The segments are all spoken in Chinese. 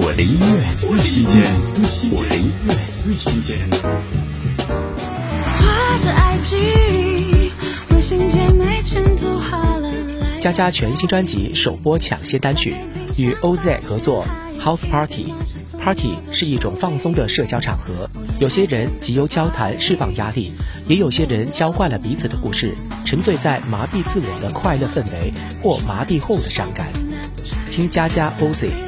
我的音乐最新鲜，我的音乐最新鲜。加加全新专辑首播抢先单曲，与 OZ 合作 House Party。Party 是一种放松的社交场合，有些人藉由交谈释放压力，也有些人交换了彼此的故事，沉醉在麻痹自我的快乐氛围或麻痹后的伤感。听加加 OZ。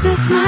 This is my